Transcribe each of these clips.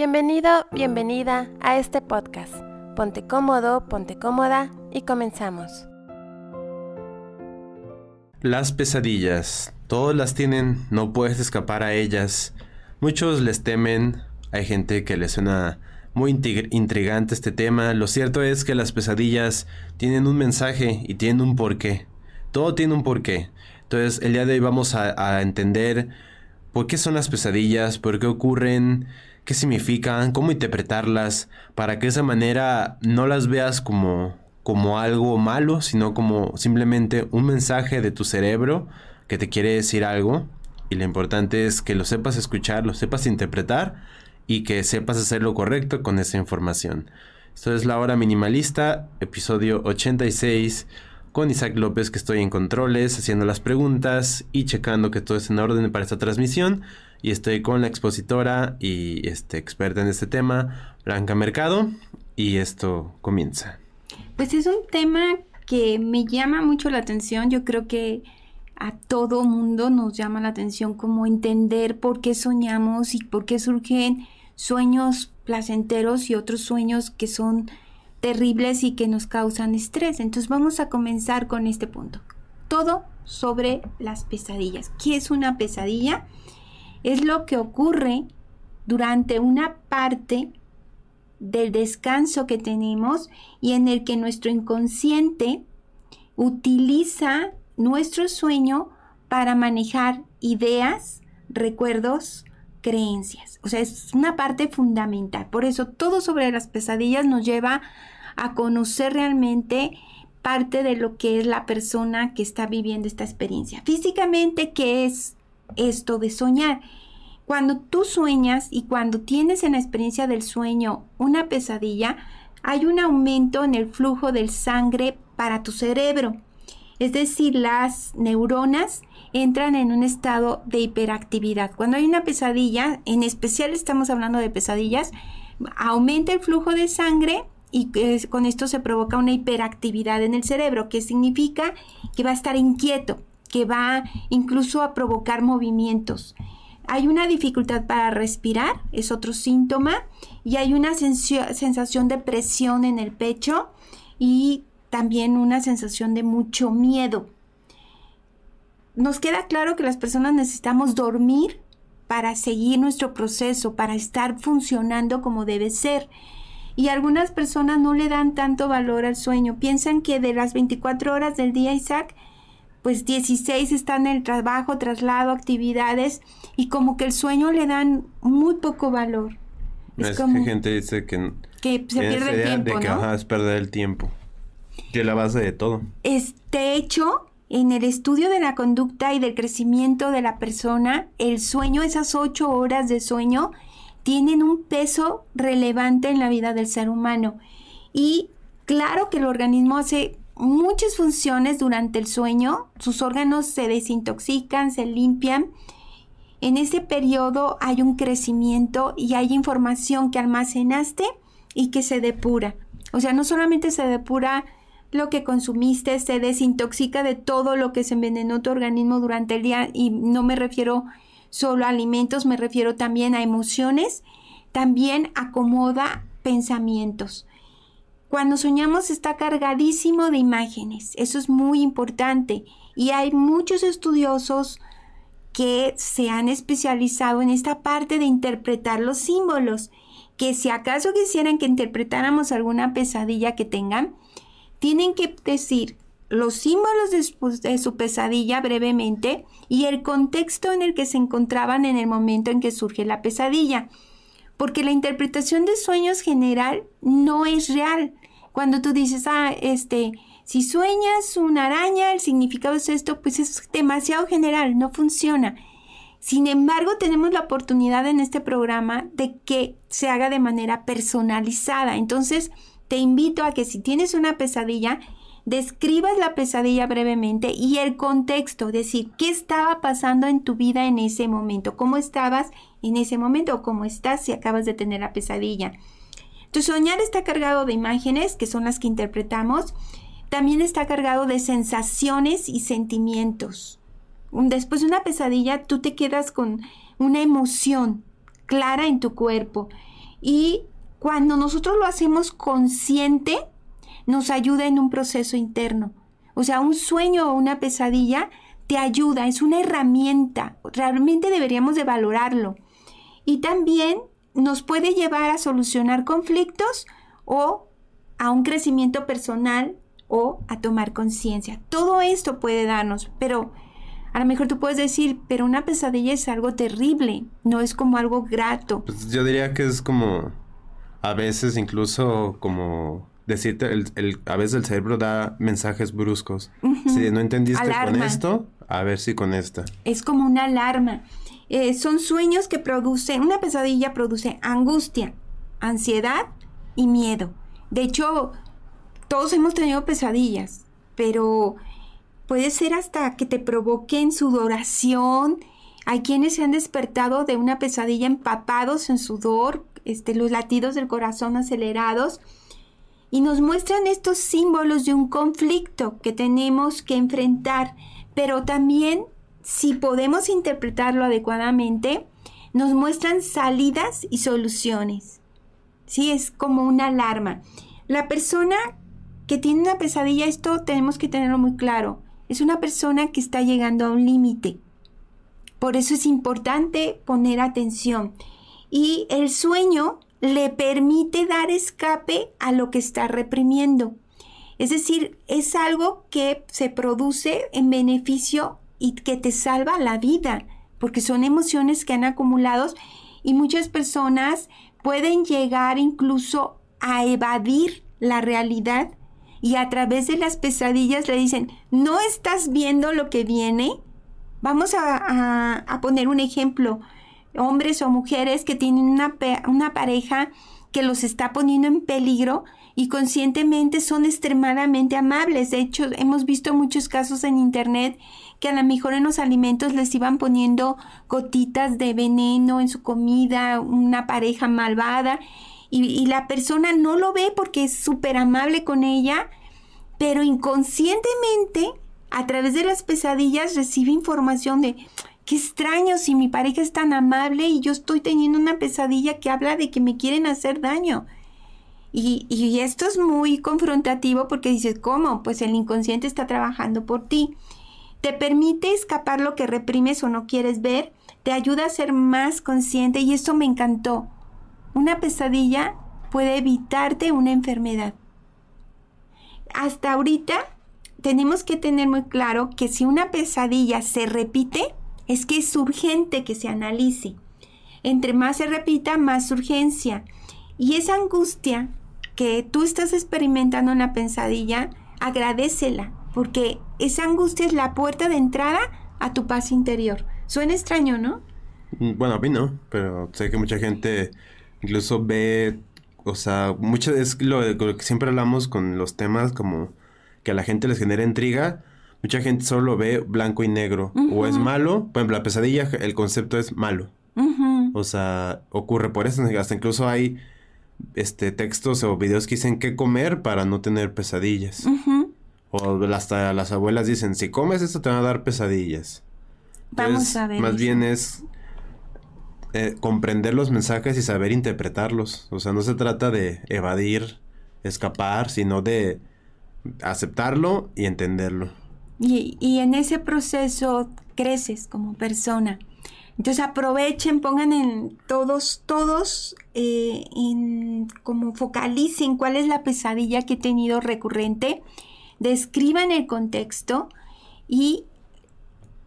Bienvenido, bienvenida a este podcast. Ponte cómodo, ponte cómoda y comenzamos. Las pesadillas. Todos las tienen, no puedes escapar a ellas. Muchos les temen, hay gente que les suena muy intrigante este tema. Lo cierto es que las pesadillas tienen un mensaje y tienen un porqué. Todo tiene un porqué. Entonces el día de hoy vamos a, a entender por qué son las pesadillas, por qué ocurren, qué significan, cómo interpretarlas, para que de esa manera no las veas como, como algo malo, sino como simplemente un mensaje de tu cerebro que te quiere decir algo. Y lo importante es que lo sepas escuchar, lo sepas interpretar y que sepas hacer lo correcto con esa información. Esto es La Hora Minimalista, episodio 86, con Isaac López que estoy en controles, haciendo las preguntas y checando que todo es en orden para esta transmisión y estoy con la expositora y este, experta en este tema, Blanca Mercado, y esto comienza. Pues es un tema que me llama mucho la atención, yo creo que a todo mundo nos llama la atención como entender por qué soñamos y por qué surgen sueños placenteros y otros sueños que son terribles y que nos causan estrés. Entonces vamos a comenzar con este punto. Todo sobre las pesadillas. ¿Qué es una pesadilla? Es lo que ocurre durante una parte del descanso que tenemos y en el que nuestro inconsciente utiliza nuestro sueño para manejar ideas, recuerdos, creencias. O sea, es una parte fundamental. Por eso todo sobre las pesadillas nos lleva a conocer realmente parte de lo que es la persona que está viviendo esta experiencia. Físicamente, ¿qué es esto de soñar. Cuando tú sueñas y cuando tienes en la experiencia del sueño una pesadilla, hay un aumento en el flujo del sangre para tu cerebro. Es decir, las neuronas entran en un estado de hiperactividad. Cuando hay una pesadilla, en especial estamos hablando de pesadillas, aumenta el flujo de sangre y con esto se provoca una hiperactividad en el cerebro, que significa que va a estar inquieto que va incluso a provocar movimientos. Hay una dificultad para respirar, es otro síntoma, y hay una sensación de presión en el pecho y también una sensación de mucho miedo. Nos queda claro que las personas necesitamos dormir para seguir nuestro proceso, para estar funcionando como debe ser. Y algunas personas no le dan tanto valor al sueño. Piensan que de las 24 horas del día, Isaac, pues 16 están en el trabajo, traslado, actividades y como que el sueño le dan muy poco valor. Es, como que gente dice que, que se pierde el tiempo, de que ¿no? es perder el tiempo. Que es la base de todo. Este hecho, en el estudio de la conducta y del crecimiento de la persona, el sueño, esas ocho horas de sueño, tienen un peso relevante en la vida del ser humano. Y claro que el organismo hace muchas funciones durante el sueño, sus órganos se desintoxican, se limpian. En ese periodo hay un crecimiento y hay información que almacenaste y que se depura. O sea, no solamente se depura lo que consumiste, se desintoxica de todo lo que se envenenó tu organismo durante el día y no me refiero solo a alimentos, me refiero también a emociones, también acomoda pensamientos. Cuando soñamos está cargadísimo de imágenes, eso es muy importante y hay muchos estudiosos que se han especializado en esta parte de interpretar los símbolos, que si acaso quisieran que interpretáramos alguna pesadilla que tengan, tienen que decir los símbolos de su, pesadilla brevemente y el contexto en el que se encontraban en el momento en que surge la pesadilla. Porque la interpretación de sueños general no es real. Cuando tú dices, ah, este, si sueñas una araña, el significado es esto, pues es demasiado general, no funciona. Sin embargo, tenemos la oportunidad en este programa de que se haga de manera personalizada. Entonces, te invito a que si tienes una pesadilla, describas la pesadilla brevemente y el contexto, decir, qué estaba pasando en tu vida en ese momento, cómo estabas en ese momento o cómo estás si acabas de tener la pesadilla. Tu soñar está cargado de imágenes, que son las que interpretamos. También está cargado de sensaciones y sentimientos. Después de una pesadilla, tú te quedas con una emoción clara en tu cuerpo. Y cuando nosotros lo hacemos consciente, nos ayuda en un proceso interno. O sea, un sueño o una pesadilla te ayuda, es una herramienta. Realmente deberíamos de valorarlo. Y también nos puede llevar a solucionar conflictos o a un crecimiento personal o a tomar conciencia. Todo esto puede darnos, pero a lo mejor tú puedes decir, pero una pesadilla es algo terrible, no es como algo grato. Pues yo diría que es como, a veces incluso como decirte, el, a veces el cerebro da mensajes bruscos. Si no entendiste con esto, a ver si con esta. Es como una alarma. Eh, son sueños que producen, una pesadilla produce angustia, ansiedad y miedo. De hecho, todos hemos tenido pesadillas, pero puede ser hasta que te provoquen sudoración. Hay quienes se han despertado de una pesadilla empapados en sudor, este, los latidos del corazón acelerados, y nos muestran estos símbolos de un conflicto que tenemos que enfrentar, pero también si podemos interpretarlo adecuadamente, nos muestran salidas y soluciones. Sí, es como una alarma. La persona que tiene una pesadilla, esto tenemos que tenerlo muy claro, es una persona que está llegando a un límite. Por eso es importante poner atención. Y el sueño le permite dar escape a lo que está reprimiendo. Es decir, es algo que se produce en beneficio y que te salva la vida, porque son emociones que han acumulado y muchas personas pueden llegar incluso a evadir la realidad y a través de las pesadillas le dicen, ¿no estás viendo lo que viene? Vamos a, poner un ejemplo, hombres o mujeres que tienen una, una pareja que los está poniendo en peligro y conscientemente son extremadamente amables. De hecho, hemos visto muchos casos en internet que a lo mejor en los alimentos les iban poniendo gotitas de veneno en su comida, una pareja malvada, y, la persona no lo ve porque es súper amable con ella, pero inconscientemente, a través de las pesadillas, recibe información de, qué extraño si mi pareja es tan amable y yo estoy teniendo una pesadilla que habla de que me quieren hacer daño. Y, y, esto es muy confrontativo porque dices, ¿cómo? Pues el inconsciente está trabajando por ti te permite escapar lo que reprimes o no quieres ver, te ayuda a ser más consciente y eso me encantó. Una pesadilla puede evitarte una enfermedad. Hasta ahorita tenemos que tener muy claro que si una pesadilla se repite, es que es urgente que se analice. Entre más se repita, más urgencia. Y esa angustia que tú estás experimentando en la pesadilla, agradecela, porque esa angustia es la puerta de entrada a tu paz interior. Suena extraño, ¿no? Mm, bueno, a mí no, pero sé que mucha gente incluso ve, o sea, mucho es lo, lo que siempre hablamos con los temas como que a la gente les genera intriga. Mucha gente solo ve blanco y negro. O es malo, por ejemplo, la pesadilla, el concepto es malo. O sea, ocurre por eso. Hasta incluso hay este textos o videos que dicen qué comer para no tener pesadillas. O hasta las abuelas dicen, si comes esto te van a dar pesadillas. Vamos a ver. Más bien es eh, comprender los mensajes y saber interpretarlos. O sea, no se trata de evadir, escapar, sino de aceptarlo y entenderlo. Y, y en ese proceso creces como persona. Entonces aprovechen, pongan en todos, todos, eh, en, como focalicen cuál es la pesadilla que he tenido recurrente describan el contexto y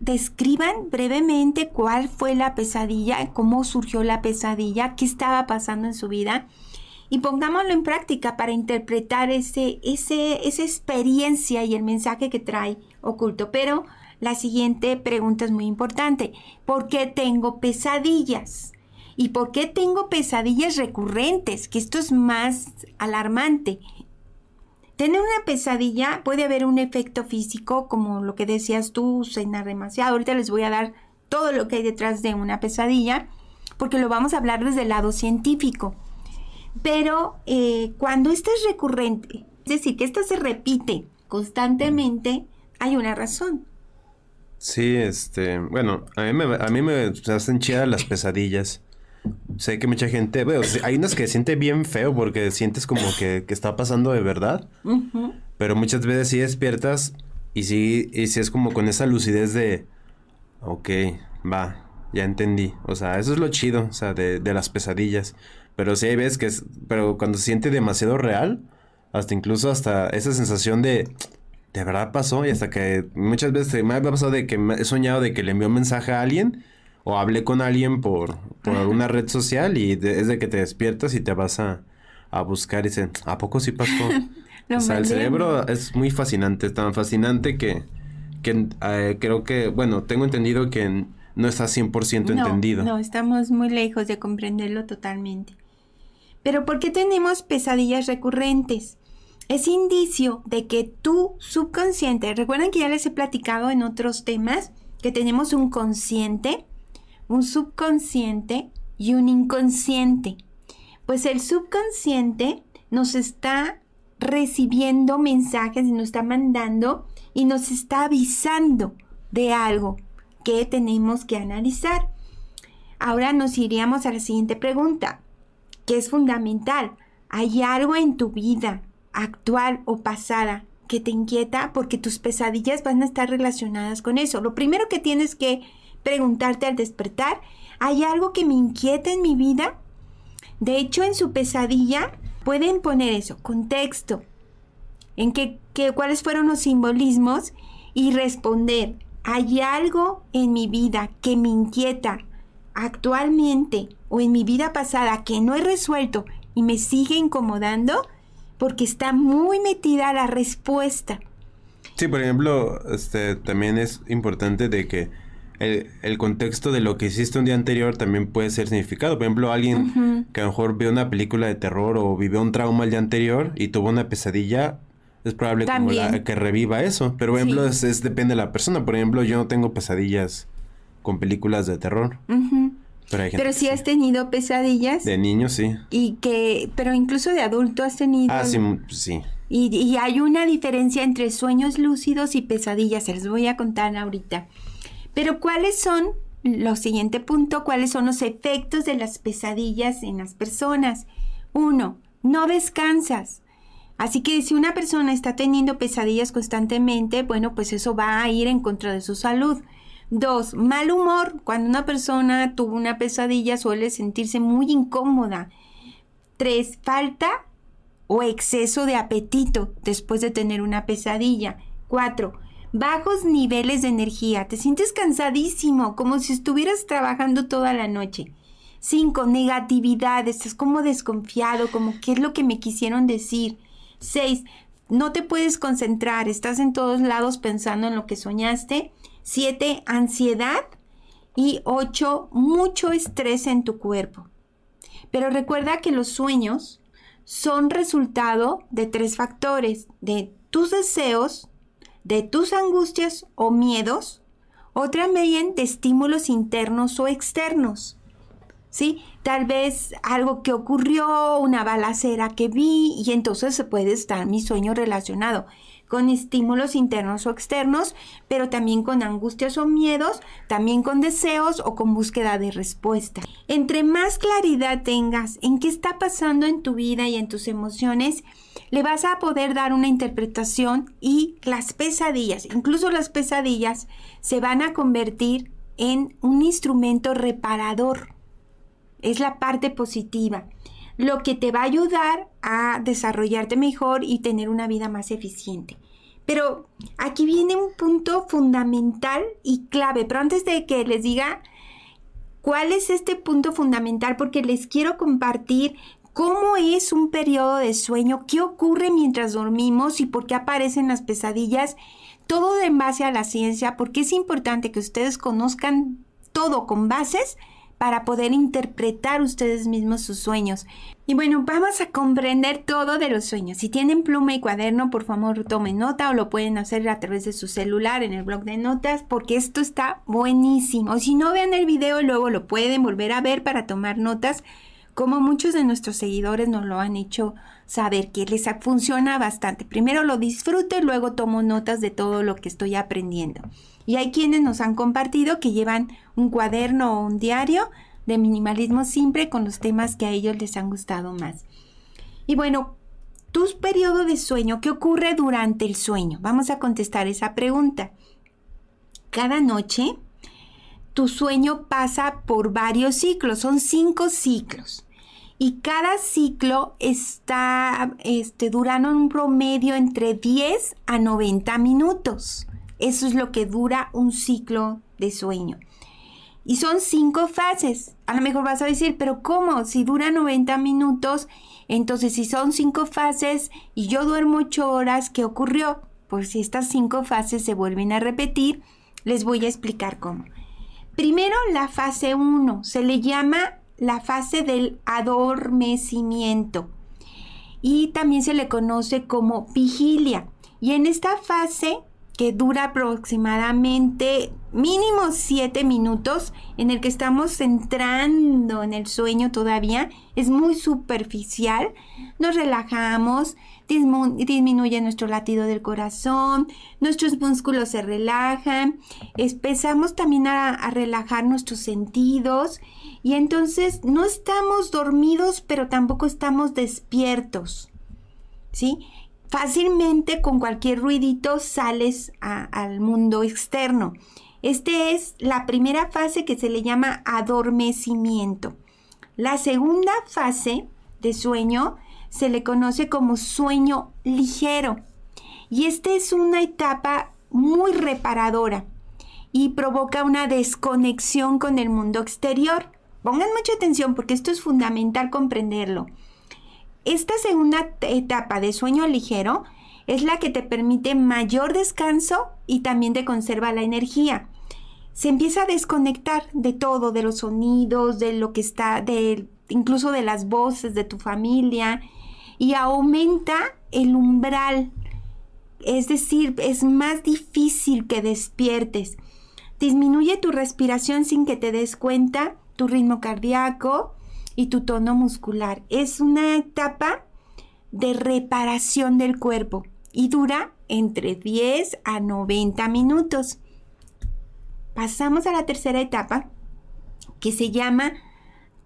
describan brevemente cuál fue la pesadilla, cómo surgió la pesadilla, qué estaba pasando en su vida y pongámoslo en práctica para interpretar ese, ese, esa experiencia y el mensaje que trae oculto. Pero la siguiente pregunta es muy importante. ¿Por qué tengo pesadillas? ¿Y por qué tengo pesadillas recurrentes? Que esto es más alarmante. Tener una pesadilla puede haber un efecto físico, como lo que decías tú, cenar demasiado. Ahorita les voy a dar todo lo que hay detrás de una pesadilla, porque lo vamos a hablar desde el lado científico. Pero eh, cuando esto es recurrente, es decir, que esto se repite constantemente, hay una razón. Sí, este, bueno, a mí me, a mí me hacen chidas las pesadillas. Sé que mucha gente, bueno, hay unas que siente bien feo porque sientes como que, que está pasando de verdad, pero muchas veces sí despiertas y sí, y sí es como con esa lucidez de, ok, va, ya entendí, o sea, eso es lo chido, o sea, de, de las pesadillas, pero sí hay veces que es, pero cuando se siente demasiado real, hasta incluso hasta esa sensación de, de verdad pasó, y hasta que muchas veces me ha pasado de que he soñado de que le envió un mensaje a alguien, o hablé con alguien por, por alguna red social y es de que te despiertas y te vas a, a buscar y dicen, ¿a poco sí pasó? o sea, el cerebro es muy fascinante, es tan fascinante que, que eh, creo que, bueno, tengo entendido que no está 100% entendido. No, estamos muy lejos de comprenderlo totalmente. Pero ¿por qué tenemos pesadillas recurrentes? Es indicio de que tu subconsciente, recuerden que ya les he platicado en otros temas que tenemos un consciente, un subconsciente y un inconsciente. Pues el subconsciente nos está recibiendo mensajes y nos está mandando y nos está avisando de algo que tenemos que analizar. Ahora nos iríamos a la siguiente pregunta, que es fundamental. ¿Hay algo en tu vida actual o pasada que te inquieta? Porque tus pesadillas van a estar relacionadas con eso. Lo primero que tienes que preguntarte al despertar, ¿hay algo que me inquieta en mi vida? De hecho, en su pesadilla pueden poner eso, contexto, en qué, cuáles fueron los simbolismos y responder, ¿hay algo en mi vida que me inquieta actualmente o en mi vida pasada que no he resuelto y me sigue incomodando? Porque está muy metida la respuesta. Sí, por ejemplo, este también es importante de que el, contexto de lo que hiciste un día anterior también puede ser significado. Por ejemplo, alguien que a lo mejor vio una película de terror o vivió un trauma el día anterior y tuvo una pesadilla, es probable como que reviva eso. Pero, por ejemplo, es, depende de la persona. Por ejemplo, yo no tengo pesadillas con películas de terror. Pero, pero sí has tenido pesadillas. De niño, sí. Y que, pero incluso de adulto has tenido. Ah, sí, sí. Y, y hay una diferencia entre sueños lúcidos y pesadillas. Se les voy a contar ahorita. Pero ¿cuáles son, lo siguiente punto, cuáles son los efectos de las pesadillas en las personas? Uno, no descansas. Así que si una persona está teniendo pesadillas constantemente, bueno, pues eso va a ir en contra de su salud. Dos, mal humor. Cuando una persona tuvo una pesadilla suele sentirse muy incómoda. Tres, falta o exceso de apetito después de tener una pesadilla. Cuatro, bajos niveles de energía, te sientes cansadísimo, como si estuvieras trabajando toda la noche. Cinco, negatividad, estás como desconfiado, como qué es lo que me quisieron decir. Seis, no te puedes concentrar, estás en todos lados pensando en lo que soñaste. Siete, ansiedad. Y ocho, mucho estrés en tu cuerpo. Pero recuerda que los sueños son resultado de tres factores, de tus deseos, de tus angustias o miedos o también de estímulos internos o externos. ¿Sí? Tal vez algo que ocurrió, una balacera que vi y entonces puede estar mi sueño relacionado con estímulos internos o externos, pero también con angustias o miedos, también con deseos o con búsqueda de respuesta. Entre más claridad tengas en qué está pasando en tu vida y en tus emociones, le vas a poder dar una interpretación y las pesadillas, incluso las pesadillas, se van a convertir en un instrumento reparador. Es la parte positiva lo que te va a ayudar a desarrollarte mejor y tener una vida más eficiente. Pero aquí viene un punto fundamental y clave, pero antes de que les diga cuál es este punto fundamental, porque les quiero compartir cómo es un periodo de sueño, qué ocurre mientras dormimos y por qué aparecen las pesadillas, todo en base a la ciencia, porque es importante que ustedes conozcan todo con bases para poder interpretar ustedes mismos sus sueños. Y bueno, vamos a comprender todo de los sueños. Si tienen pluma y cuaderno, por favor tomen nota o lo pueden hacer a través de su celular en el blog de notas porque esto está buenísimo. Si no vean el video, luego lo pueden volver a ver para tomar notas como muchos de nuestros seguidores nos lo han hecho saber que les funciona bastante. Primero lo disfruto y luego tomo notas de todo lo que estoy aprendiendo. Y hay quienes nos han compartido que llevan un cuaderno o un diario de minimalismo siempre con los temas que a ellos les han gustado más. Y bueno, tu periodo de sueño, ¿qué ocurre durante el sueño? Vamos a contestar esa pregunta. Cada noche, tu sueño pasa por varios ciclos, son cinco ciclos. Y cada ciclo está este, durando un promedio entre 10 a 90 minutos. Eso es lo que dura un ciclo de sueño. Y son cinco fases. A lo mejor vas a decir, pero ¿cómo? Si dura 90 minutos, entonces si son cinco fases y yo duermo ocho horas, ¿qué ocurrió? Pues si estas cinco fases se vuelven a repetir, les voy a explicar cómo. Primero la fase 1, se le llama la fase del adormecimiento y también se le conoce como vigilia. Y en esta fase que dura aproximadamente mínimo 7 minutos, en el que estamos entrando en el sueño todavía, es muy superficial, nos relajamos, disminuye nuestro latido del corazón, nuestros músculos se relajan, empezamos también a, relajar nuestros sentidos y entonces no estamos dormidos, pero tampoco estamos despiertos. ¿Sí? fácilmente con cualquier ruidito sales al mundo externo. Esta es la primera fase que se le llama adormecimiento. La segunda fase de sueño se le conoce como sueño ligero. Y esta es una etapa muy reparadora y provoca una desconexión con el mundo exterior. Pongan mucha atención porque esto es fundamental comprenderlo. Esta segunda etapa de sueño ligero es la que te permite mayor descanso y también te conserva la energía. Se empieza a desconectar de todo, de los sonidos, de lo que está, de, incluso de las voces de tu familia y aumenta el umbral. Es decir, es más difícil que despiertes. Disminuye tu respiración sin que te des cuenta, tu ritmo cardíaco, y tu tono muscular. Es una etapa de reparación del cuerpo y dura entre 10 a 90 minutos. Pasamos a la tercera etapa que se llama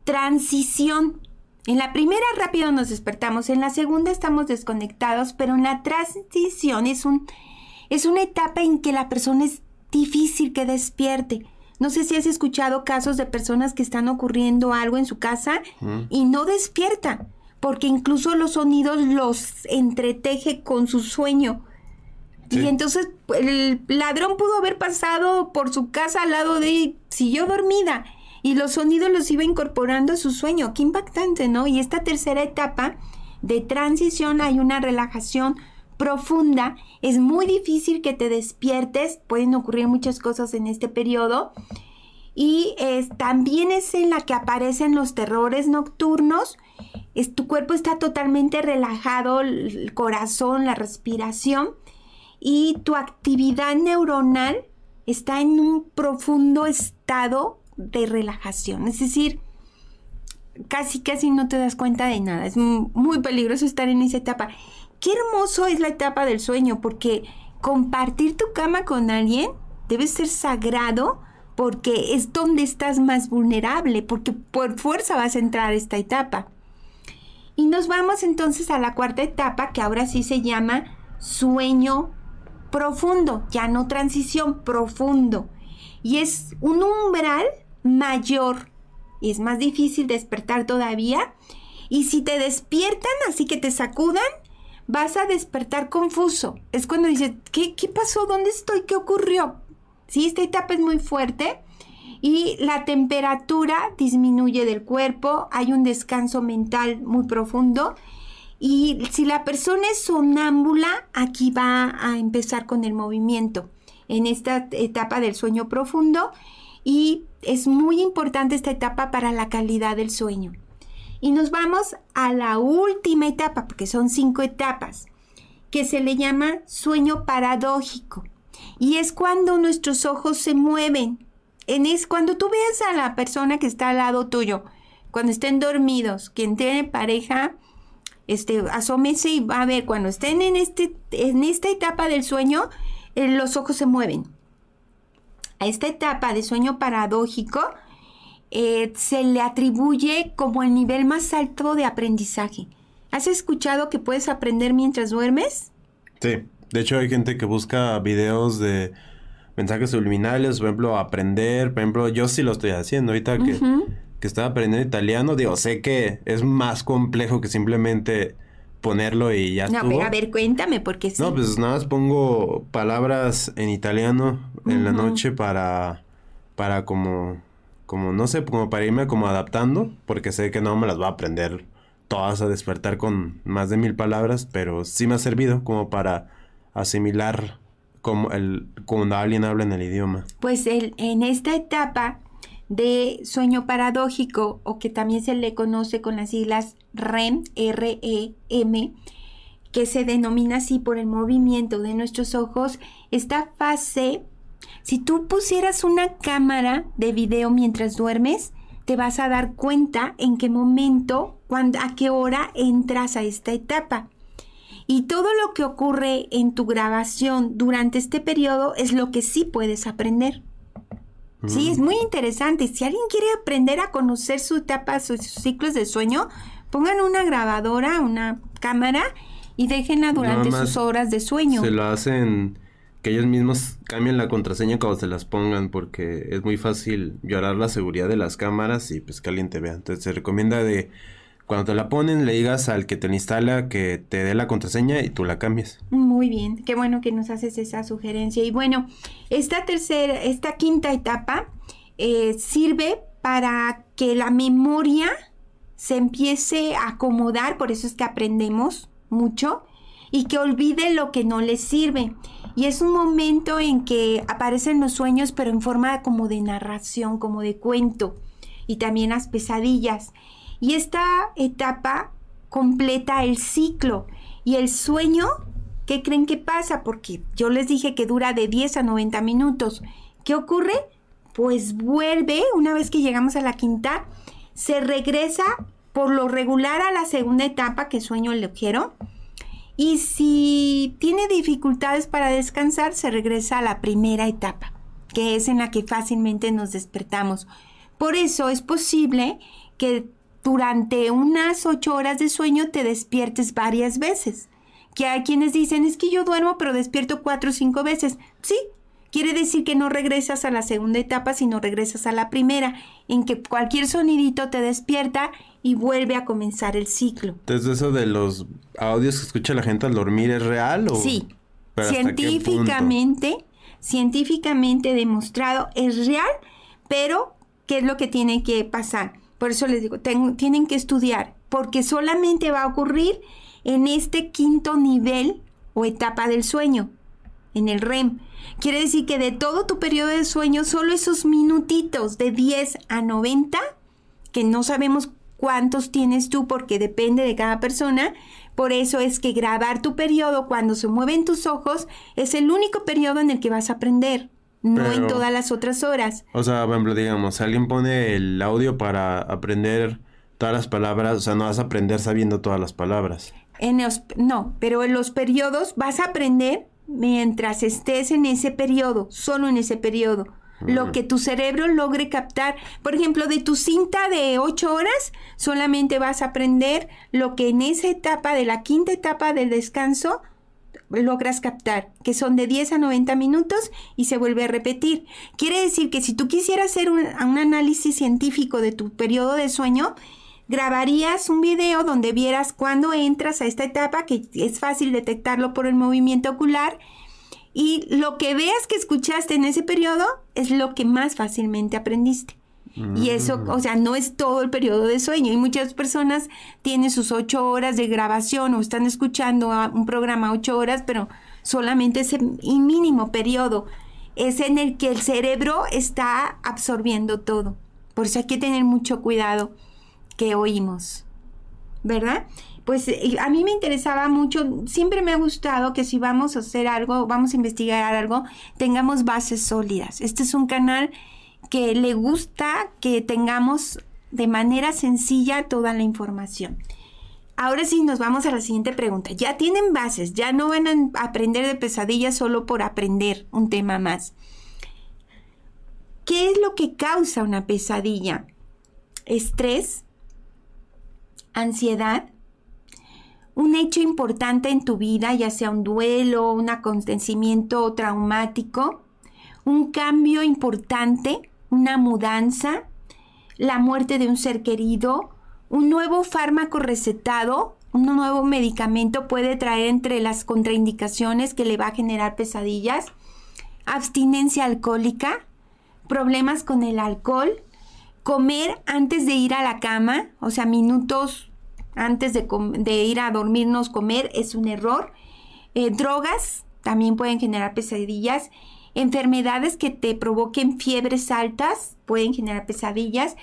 transición. En la primera rápido nos despertamos, en la segunda estamos desconectados, pero en la transición es, un, es una etapa en que la persona es difícil que despierte. No sé si has escuchado casos de personas que están ocurriendo algo en su casa y no despiertan, porque incluso los sonidos los entreteje con su sueño. Y entonces el ladrón pudo haber pasado por su casa al lado de siguió dormida y los sonidos los iba incorporando a su sueño. Qué impactante, ¿no? Y esta tercera etapa de transición hay una relajación profunda, es muy difícil que te despiertes, pueden ocurrir muchas cosas en este periodo. Y también es en la que aparecen los terrores nocturnos. Es, tu cuerpo está totalmente relajado, el corazón, la respiración y tu actividad neuronal está en un profundo estado de relajación. Es decir, casi casi no te das cuenta de nada. Es muy peligroso estar en esa etapa qué hermoso es la etapa del sueño, porque compartir tu cama con alguien debe ser sagrado porque es donde estás más vulnerable, porque por fuerza vas a entrar a esta etapa. Y nos vamos entonces a la cuarta etapa, que ahora sí se llama sueño profundo, ya no transición, profundo. Y es un umbral mayor. Es más difícil despertar todavía. Y si te despiertan, así que te sacudan, vas a despertar confuso. Es cuando dices, ¿qué, qué pasó? ¿Dónde estoy? ¿Qué ocurrió? Sí, esta etapa es muy fuerte y la temperatura disminuye del cuerpo, hay un descanso mental muy profundo y si la persona es sonámbula, aquí va a empezar con el movimiento en esta etapa del sueño profundo y es muy importante esta etapa para la calidad del sueño. Y nos vamos a la última etapa, porque son cinco etapas, que se le llama sueño paradójico. Y es cuando nuestros ojos se mueven. En es cuando tú ves a la persona que está al lado tuyo, cuando estén dormidos, quien tiene pareja, este, asómese y va a ver, cuando estén en, este, en esta etapa del sueño, eh, los ojos se mueven. A esta etapa de sueño paradójico, eh, se le atribuye como el nivel más alto de aprendizaje. ¿Has escuchado que puedes aprender mientras duermes? Sí, de hecho hay gente que busca videos de mensajes subliminales, por ejemplo, aprender, por ejemplo, yo sí lo estoy haciendo ahorita que, que estaba aprendiendo italiano, digo, sé que es más complejo que simplemente ponerlo y ya no, estuvo. a ver, cuéntame, porque sí. No, pues nada más pongo palabras en italiano en la noche para, para como, como, no sé, como para irme como adaptando, porque sé que no me las va a aprender todas a despertar con más de mil palabras, pero sí me ha servido como para asimilar como el, cuando alguien habla en el idioma. Pues el, en esta etapa de sueño paradójico o que también se le conoce con las siglas REM, R-E-M, que se denomina así por el movimiento de nuestros ojos, esta fase, si tú pusieras una cámara de video mientras duermes, te vas a dar cuenta en qué momento, cuando, a qué hora entras a esta etapa. Y todo lo que ocurre en tu grabación durante este periodo es lo que sí puedes aprender. Sí, es muy interesante. Si alguien quiere aprender a conocer su etapa, sus, ciclos de sueño, pongan una grabadora, una cámara y déjenla durante sus horas de sueño. Se lo hacen que ellos mismos cambien la contraseña cuando se las pongan porque es muy fácil llorar la seguridad de las cámaras y pues que alguien te vea. Entonces se recomienda de cuando te la ponen, le digas al que te la instala que te dé la contraseña y tú la cambies. Muy bien, qué bueno que nos haces esa sugerencia. Y bueno, esta tercera, esta quinta etapa eh, sirve para que la memoria se empiece a acomodar, por eso es que aprendemos mucho, y que olvide lo que no le sirve. Y es un momento en que aparecen los sueños, pero en forma como de narración, como de cuento, y también las pesadillas. Y esta etapa completa el ciclo. Y el sueño, ¿qué creen que pasa? Porque yo les dije que dura de 10 a 90 minutos. ¿Qué ocurre? Pues vuelve, una vez que llegamos a la quinta, se regresa por lo regular a la segunda etapa, que sueño ligero. Y si tiene dificultades para descansar, se regresa a la primera etapa, que es en la que fácilmente nos despertamos. Por eso es posible que durante unas ocho horas de sueño te despiertes varias veces. Que hay quienes dicen, es que yo duermo pero despierto cuatro o cinco veces. Sí, quiere decir que no regresas a la segunda etapa, sino regresas a la primera, en que cualquier sonidito te despierta y vuelve a comenzar el ciclo. Entonces, ¿eso de los audios que escucha la gente al dormir es real o...? Sí, científicamente, científicamente demostrado es real, pero ¿qué es lo que tiene que pasar? Por eso les digo, tienen que estudiar, porque solamente va a ocurrir en este quinto nivel o etapa del sueño, en el REM. Quiere decir que de todo tu periodo de sueño, solo esos minutitos de 10 a 90, que no sabemos cuántos tienes tú porque depende de cada persona, por eso es que grabar tu periodo cuando se mueven tus ojos es el único periodo en el que vas a aprender no en todas las otras horas. O sea, por ejemplo, digamos, alguien pone el audio para aprender todas las palabras, o sea, no vas a aprender sabiendo todas las palabras. En no, pero en los periodos vas a aprender mientras estés en ese periodo, solo en ese periodo. Lo que tu cerebro logre captar. Por ejemplo, de tu cinta de ocho horas, solamente vas a aprender lo que en esa etapa, de la quinta etapa del descanso, logras captar, que son de 10 a 90 minutos y se vuelve a repetir. Quiere decir que si tú quisieras hacer un, análisis científico de tu periodo de sueño, grabarías un video donde vieras cuándo entras a esta etapa, que es fácil detectarlo por el movimiento ocular, y lo que veas que escuchaste en ese periodo es lo que más fácilmente aprendiste. Y eso, mm. o sea, no es todo el periodo de sueño. Y muchas personas tienen sus ocho horas de grabación o están escuchando un programa ocho horas, pero solamente ese mínimo periodo es en el que el cerebro está absorbiendo todo. Por eso hay que tener mucho cuidado que oímos. ¿Verdad? Pues a mí me interesaba mucho, siempre me ha gustado que si vamos a hacer algo, vamos a investigar algo, tengamos bases sólidas. Este es un canal que le gusta que tengamos de manera sencilla toda la información. Ahora sí nos vamos a la siguiente pregunta. Ya tienen bases, ya no van a aprender de pesadillas solo por aprender un tema más. ¿Qué es lo que causa una pesadilla? estrés, ansiedad, un hecho importante en tu vida, ya sea un duelo, un acontecimiento traumático, un cambio importante, una mudanza, la muerte de un ser querido, un nuevo fármaco recetado, un nuevo medicamento puede traer entre las contraindicaciones que le va a generar pesadillas, abstinencia alcohólica, problemas con el alcohol, comer antes de ir a la cama, o sea, minutos antes de, ir a dormirnos, comer es un error. Eh, drogas también pueden generar pesadillas. Enfermedades que te provoquen fiebres altas pueden generar pesadillas.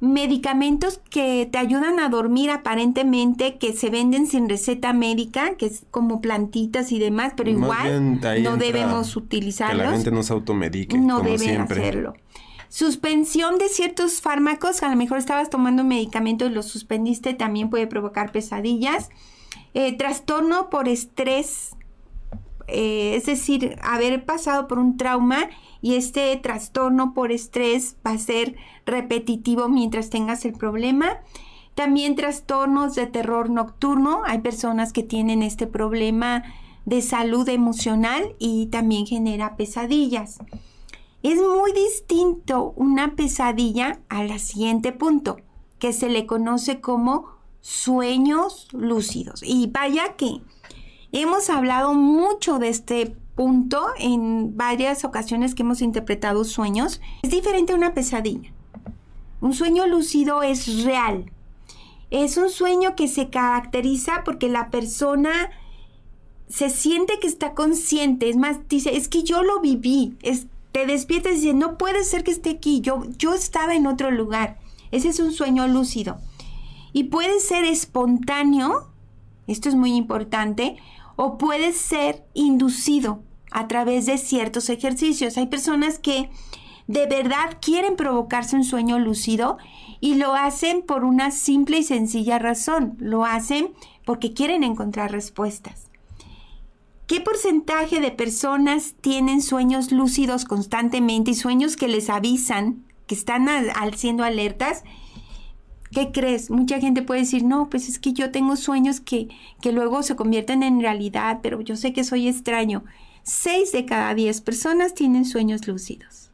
Medicamentos que te ayudan a dormir aparentemente, que se venden sin receta médica, que es como plantitas y demás, pero igual no debemos utilizarlos. Que la gente no se automedique. No deben hacerlo. Suspensión de ciertos fármacos, a lo mejor estabas tomando un medicamento y lo suspendiste, también puede provocar pesadillas. Eh, trastorno por estrés, eh, es decir, haber pasado por un trauma y este trastorno por estrés va a ser repetitivo mientras tengas el problema. También trastornos de terror nocturno, hay personas que tienen este problema de salud emocional y también genera pesadillas. Es muy distinto una pesadilla al siguiente punto, que se le conoce como sueños lúcidos. Y vaya que hemos hablado mucho de este punto en varias ocasiones que hemos interpretado sueños. Es diferente a una pesadilla. Un sueño lúcido es real. Es un sueño que se caracteriza porque la persona se siente que está consciente. Es más, dice, es que yo lo viví. Es te despiertas y dices, no puede ser que esté aquí, yo, yo estaba en otro lugar. Ese es un sueño lúcido. Y puede ser espontáneo, esto es muy importante, o puede ser inducido a través de ciertos ejercicios. Hay personas que de verdad quieren provocarse un sueño lúcido y lo hacen por una simple y sencilla razón. Lo hacen porque quieren encontrar respuestas. ¿Qué porcentaje de personas tienen sueños lúcidos constantemente y sueños que les avisan que están al, siendo alertas? ¿Qué crees? Mucha gente puede decir, no, pues es que yo tengo sueños que, que luego se convierten en realidad, pero yo sé que soy extraño. Seis de cada diez personas tienen sueños lúcidos.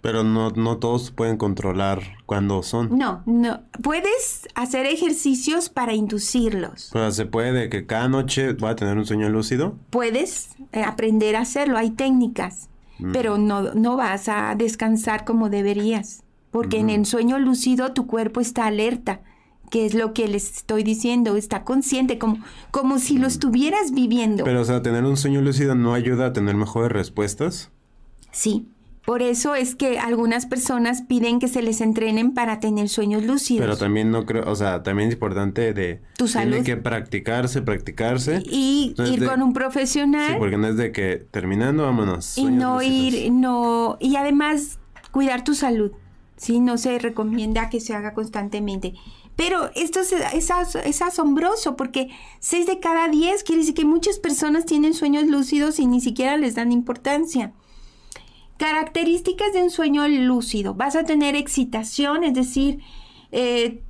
Pero no, no todos pueden controlar cuándo son. No, no. Puedes hacer ejercicios para inducirlos. Pero se puede que cada noche va a tener un sueño lúcido. Puedes eh, aprender a hacerlo, hay técnicas. Mm. Pero no, no vas a descansar como deberías. Porque en el sueño lúcido tu cuerpo está alerta que es lo que les estoy diciendo, está consciente, como, como si lo estuvieras viviendo. Pero, o sea, tener un sueño lúcido no ayuda a tener mejores respuestas. Sí, por eso es que algunas personas piden que se les entrenen para tener sueños lúcidos. Pero también no creo, o sea, también es importante de... Tu salud. Tiene que practicarse, practicarse. Y ir con un profesional. Sí, porque no es de que terminando, vámonos. Y no ir, no... Y además, cuidar tu salud. Sí, no se recomienda que se haga constantemente. Pero esto es, asombroso porque 6 de cada 10 quiere decir que muchas personas tienen sueños lúcidos y ni siquiera les dan importancia. Características de un sueño lúcido. Vas a tener excitación, es decir, eh,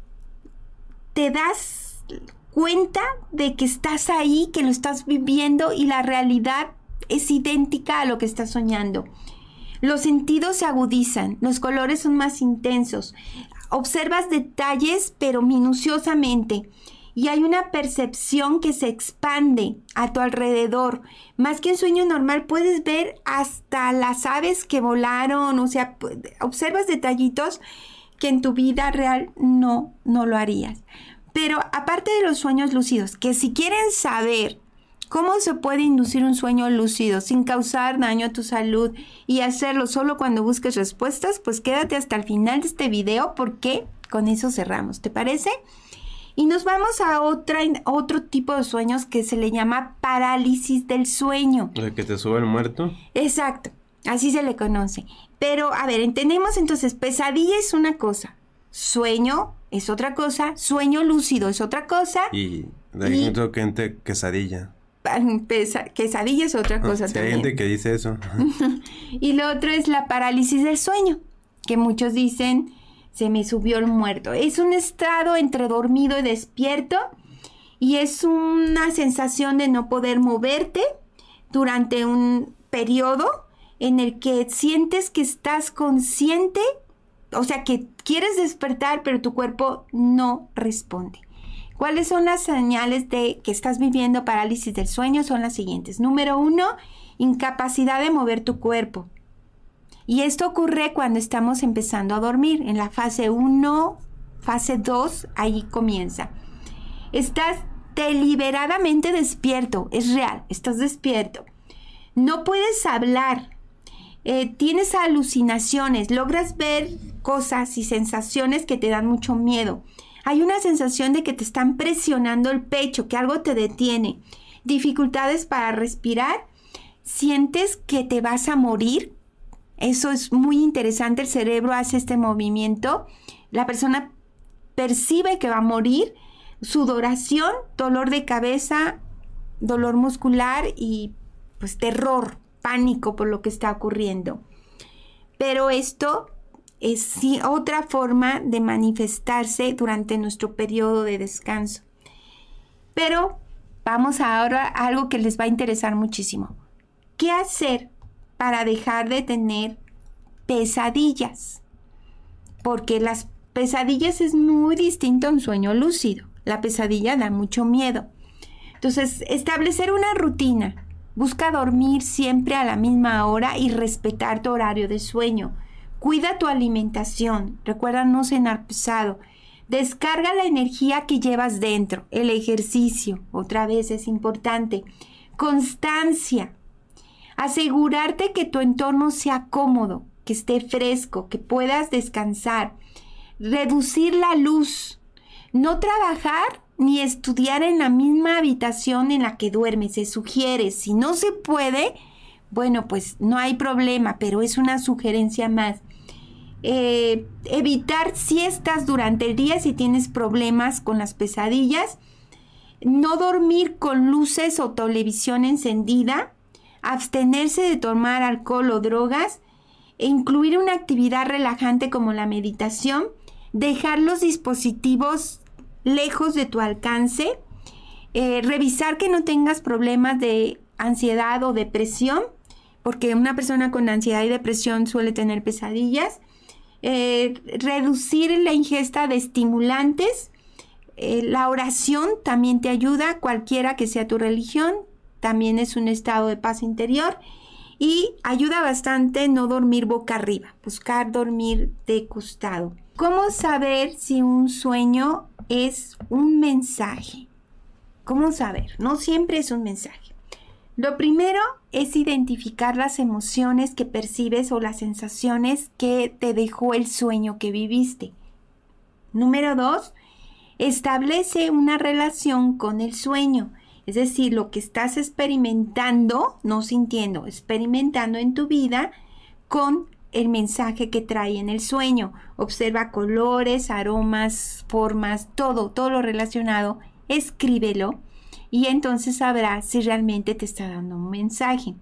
te das cuenta de que estás ahí, que lo estás viviendo y la realidad es idéntica a lo que estás soñando. Los sentidos se agudizan, los colores son más intensos, observas detalles pero minuciosamente y hay una percepción que se expande a tu alrededor. Más que un sueño normal, puedes ver hasta las aves que volaron, o sea, observas detallitos que en tu vida real no, no lo harías. Pero aparte de los sueños lúcidos, que si quieren saber cómo se puede inducir un sueño lúcido sin causar daño a tu salud y hacerlo solo cuando busques respuestas, pues quédate hasta el final de este video porque con eso cerramos. ¿Te parece? Y nos vamos a otra, otro tipo de sueños que se le llama parálisis del sueño. ¿El que te sube el muerto? Exacto, así se le conoce. Pero, a ver, entendemos entonces, pesadilla es una cosa, sueño es otra cosa, sueño lúcido es otra cosa. Y hay gente quesadilla. Quesadilla es otra cosa también. Hay gente que dice eso. y lo otro es la parálisis del sueño, que muchos dicen se me subió el muerto. Es un estado entre dormido y despierto y es una sensación de no poder moverte durante un periodo en el que sientes que estás consciente, o sea, que quieres despertar, pero tu cuerpo no responde. ¿Cuáles son las señales de que estás viviendo parálisis del sueño? Son las siguientes. Número uno, incapacidad de mover tu cuerpo. Y esto ocurre cuando estamos empezando a dormir. En la fase 1, fase 2, ahí comienza. Estás deliberadamente despierto, es real, estás despierto. No puedes hablar, eh, tienes alucinaciones, logras ver cosas y sensaciones que te dan mucho miedo. Hay una sensación de que te están presionando el pecho, que algo te detiene. Dificultades para respirar. Sientes que te vas a morir. Eso es muy interesante. El cerebro hace este movimiento. La persona percibe que va a morir. Sudoración, dolor de cabeza, dolor muscular y pues terror, pánico por lo que está ocurriendo. Pero esto es otra forma de manifestarse durante nuestro periodo de descanso. Pero vamos ahora a algo que les va a interesar muchísimo. ¿Qué hacer para dejar de tener pesadillas? Porque las pesadillas es muy distinto a un sueño lúcido. La pesadilla da mucho miedo. Entonces, establecer una rutina. Busca dormir siempre a la misma hora y respetar tu horario de sueño Cuida tu alimentación, recuerda no cenar. Descarga la energía que llevas dentro. El ejercicio, otra vez es importante. Constancia. Asegurarte que tu entorno sea cómodo, que esté fresco, que puedas descansar. Reducir la luz. No trabajar ni estudiar en la misma habitación en la que duermes. Se sugiere, si no se puede, bueno, pues no hay problema, pero es una sugerencia más. Eh, evitar siestas durante el día si tienes problemas con las pesadillas, no dormir con luces o televisión encendida, abstenerse de tomar alcohol o drogas, e incluir una actividad relajante como la meditación, dejar los dispositivos lejos de tu alcance, eh, revisar que no tengas problemas de ansiedad o depresión, porque una persona con ansiedad y depresión suele tener pesadillas, eh, reducir la ingesta de estimulantes. Eh, la oración también te ayuda, cualquiera que sea tu religión, también es un estado de paz interior y ayuda bastante no dormir boca arriba, buscar dormir de costado. ¿Cómo saber si un sueño es un mensaje? ¿Cómo saber? No siempre es un mensaje. Lo primero es identificar las emociones que percibes o las sensaciones que te dejó el sueño que viviste. Número dos, establece una relación con el sueño, es decir, lo que estás experimentando, no sintiendo, experimentando en tu vida con el mensaje que trae en el sueño. Observa colores, aromas, formas, todo, todo lo relacionado, escríbelo y entonces sabrás si realmente te está dando un mensaje.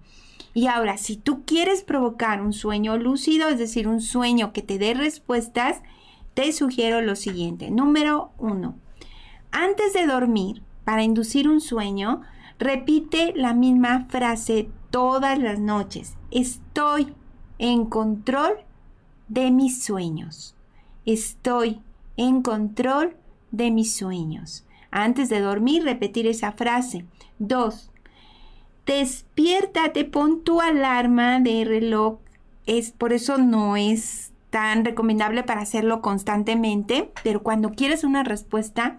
Y ahora, si tú quieres provocar un sueño lúcido, es decir, un sueño que te dé respuestas, te sugiero lo siguiente. Número uno, antes de dormir, para inducir un sueño, repite la misma frase todas las noches. Estoy en control de mis sueños. Estoy en control de mis sueños. Antes de dormir, repetir esa frase. 2. Despiértate, pon tu alarma de reloj. Es, por eso no es tan recomendable para hacerlo constantemente, pero cuando quieres una respuesta,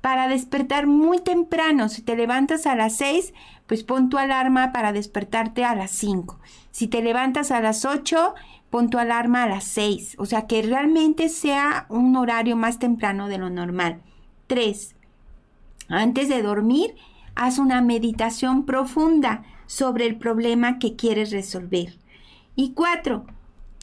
para despertar muy temprano, si te levantas a las 6, pues pon tu alarma para despertarte a las 5. Si te levantas a las 8, pon tu alarma a las 6. O sea, que realmente sea un horario más temprano de lo normal. 3. Antes de dormir, haz una meditación profunda sobre el problema que quieres resolver. Y cuatro,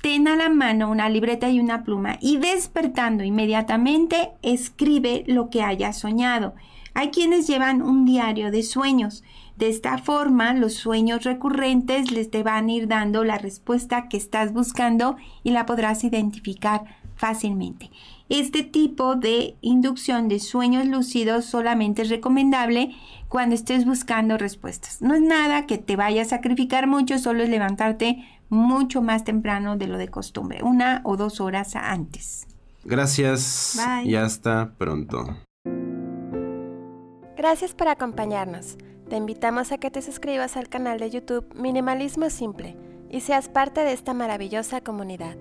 ten a la mano una libreta y una pluma y despertando inmediatamente escribe lo que hayas soñado. Hay quienes llevan un diario de sueños. De esta forma, los sueños recurrentes les te van a ir dando la respuesta que estás buscando y la podrás identificar fácilmente. Este tipo de inducción de sueños lúcidos solamente es recomendable cuando estés buscando respuestas. No es nada que te vaya a sacrificar mucho, solo es levantarte mucho más temprano de lo de costumbre, una o dos horas antes. Gracias y hasta pronto. Gracias por acompañarnos. Te invitamos a que te suscribas al canal de YouTube Minimalismo Simple y seas parte de esta maravillosa comunidad.